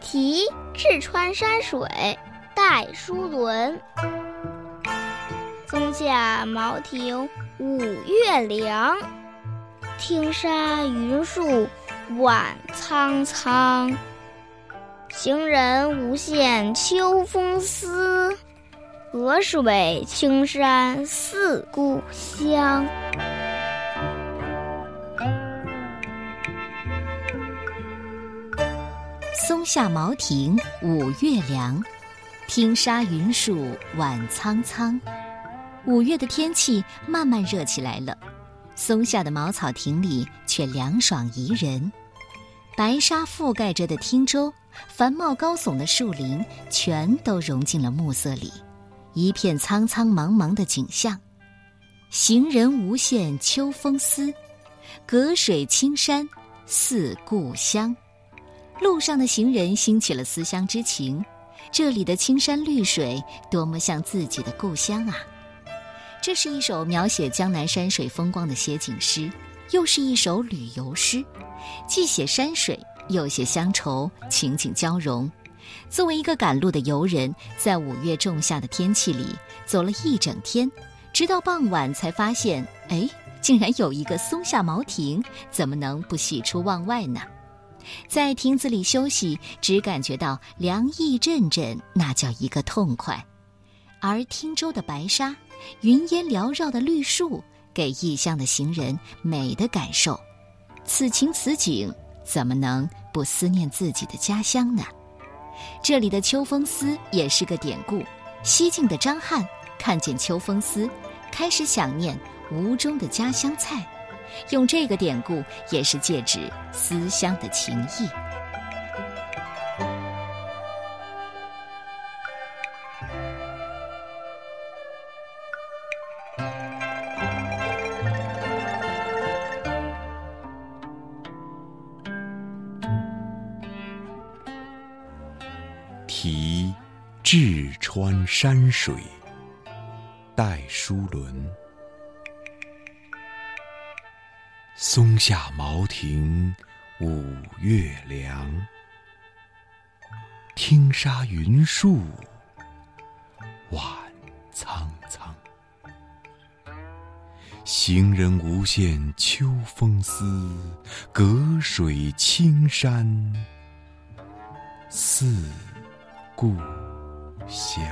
题渚川山水戴叔伦。松下茅亭五月凉，听沙云树晚苍苍。行人无限秋风思，河水青山似故乡。松下茅亭五月凉，听沙云树晚苍苍。五月的天气慢慢热起来了，松下的茅草亭里却凉爽宜人。白沙覆盖着的汀洲，繁茂高耸的树林全都融进了暮色里，一片苍苍茫茫的景象。行人无限秋风思，隔水青山似故乡。路上的行人兴起了思乡之情，这里的青山绿水多么像自己的故乡啊！这是一首描写江南山水风光的写景诗，又是一首旅游诗，既写山水，又写乡愁，情景交融。作为一个赶路的游人，在五月仲夏的天气里走了一整天，直到傍晚才发现，哎，竟然有一个松下茅亭，怎么能不喜出望外呢？在亭子里休息，只感觉到凉意阵阵，那叫一个痛快。而汀州的白沙、云烟缭绕的绿树，给异乡的行人美的感受。此情此景，怎么能不思念自己的家乡呢？这里的秋风思也是个典故。西晋的张翰看见秋风思，开始想念吴中的家乡菜。用这个典故，也是借指思乡的情谊。题渚川山水戴叔伦。松下茅亭五月凉，听沙云树晚苍苍。行人无限秋风思，隔水青山似故乡。